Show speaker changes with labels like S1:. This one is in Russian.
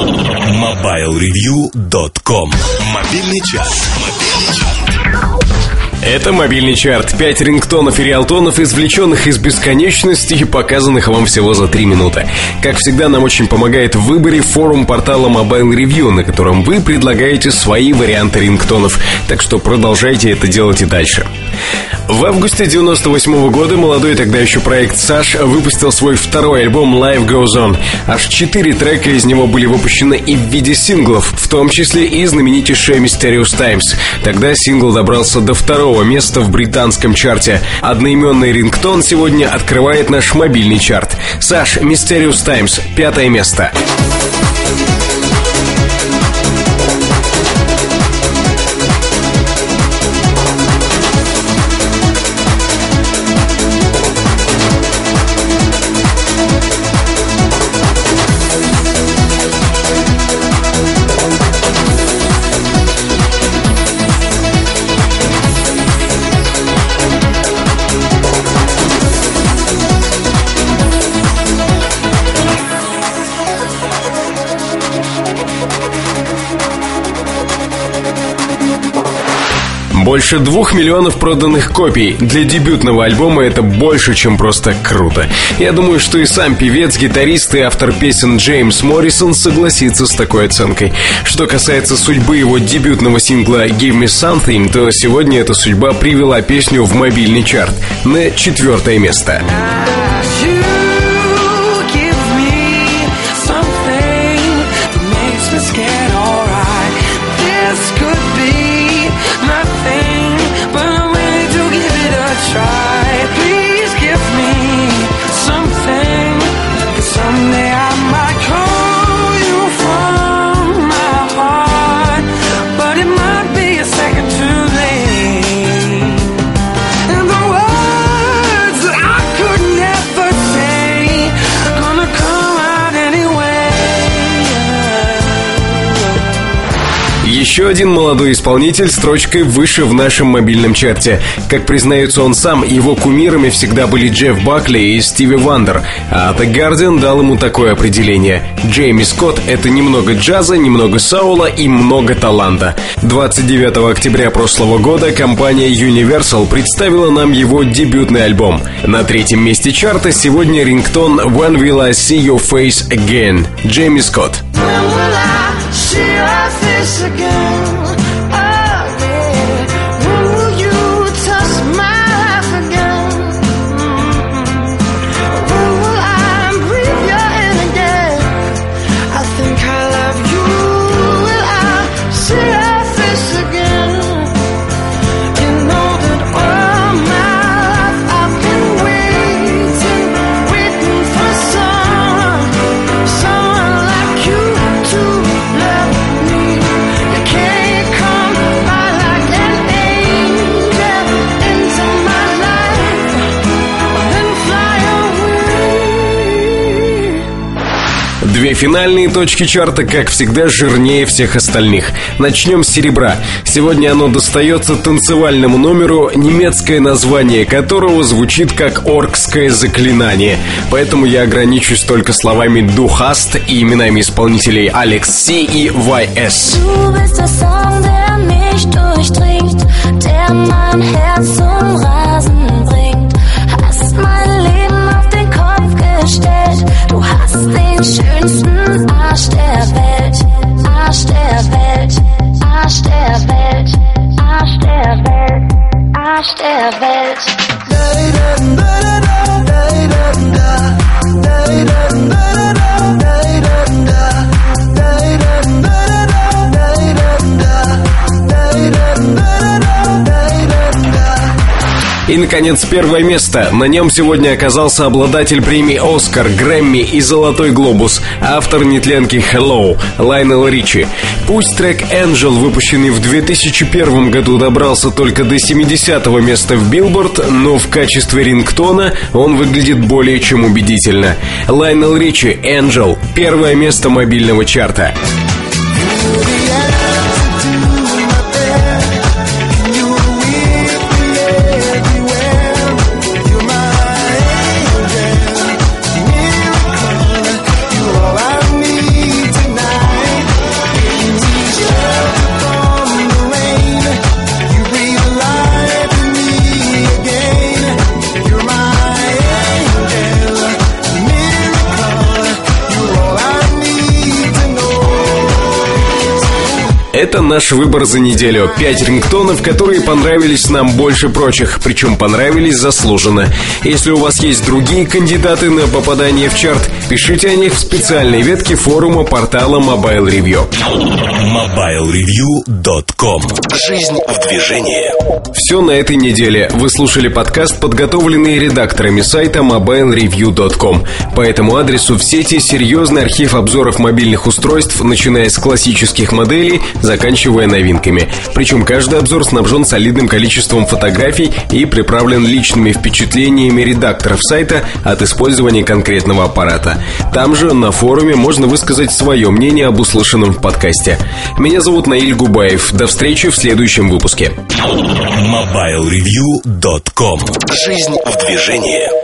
S1: MobileReview.com Мобильный час.
S2: Это мобильный чарт. Пять рингтонов и реалтонов, извлеченных из бесконечности и показанных вам всего за три минуты. Как всегда, нам очень помогает в выборе форум портала Mobile Review, на котором вы предлагаете свои варианты рингтонов. Так что продолжайте это делать и дальше. В августе 98 -го года молодой тогда еще проект Саш выпустил свой второй альбом Life Goes On. Аж четыре трека из него были выпущены и в виде синглов, в том числе и знаменитейшая Mysterious Times. Тогда сингл добрался до второго места в британском чарте. Одноименный рингтон сегодня открывает наш мобильный чарт. Саш, Mysterious Times, пятое место. Больше двух миллионов проданных копий. Для дебютного альбома это больше, чем просто круто. Я думаю, что и сам певец, гитарист и автор песен Джеймс Моррисон согласится с такой оценкой. Что касается судьбы его дебютного сингла «Give Me Something», то сегодня эта судьба привела песню в мобильный чарт на четвертое место. Еще один молодой исполнитель строчкой выше в нашем мобильном чарте. Как признается он сам, его кумирами всегда были Джефф Бакли и Стиви Вандер, а The Guardian дал ему такое определение. Джейми Скотт — это немного джаза, немного соула и много таланта. 29 октября прошлого года компания Universal представила нам его дебютный альбом. На третьем месте чарта сегодня рингтон «When Will I See Your Face Again» Джейми Скотт. she your this again. Две финальные точки чарта, как всегда, жирнее всех остальных. Начнем с серебра. Сегодня оно достается танцевальному номеру, немецкое название которого звучит как оркское заклинание. Поэтому я ограничусь только словами «Духаст» и именами исполнителей Алекс Си и YS. der mein Herz zum step it, I step it. I stare back. Da da da da da da da. И, наконец, первое место. На нем сегодня оказался обладатель премии «Оскар», «Грэмми» и «Золотой глобус», автор нетленки «Hello» Лайнел Ричи. Пусть трек «Angel», выпущенный в 2001 году, добрался только до 70-го места в Билборд, но в качестве рингтона он выглядит более чем убедительно. Лайнел Ричи «Angel» — первое место мобильного чарта. Это наш выбор за неделю. Пять рингтонов, которые понравились нам больше прочих, причем понравились заслуженно. Если у вас есть другие кандидаты на попадание в чарт, пишите о них в специальной ветке форума портала Mobile Review.
S1: MobileReview.com Жизнь в движении.
S2: Все на этой неделе. Вы слушали подкаст, подготовленный редакторами сайта MobileReview.com. По этому адресу в сети серьезный архив обзоров мобильных устройств, начиная с классических моделей, заканчивая новинками. Причем каждый обзор снабжен солидным количеством фотографий и приправлен личными впечатлениями редакторов сайта от использования конкретного аппарата. Там же на форуме можно высказать свое мнение об услышанном в подкасте. Меня зовут Наиль Губаев. До встречи в следующем выпуске.
S1: MobileReview.com Жизнь в движении.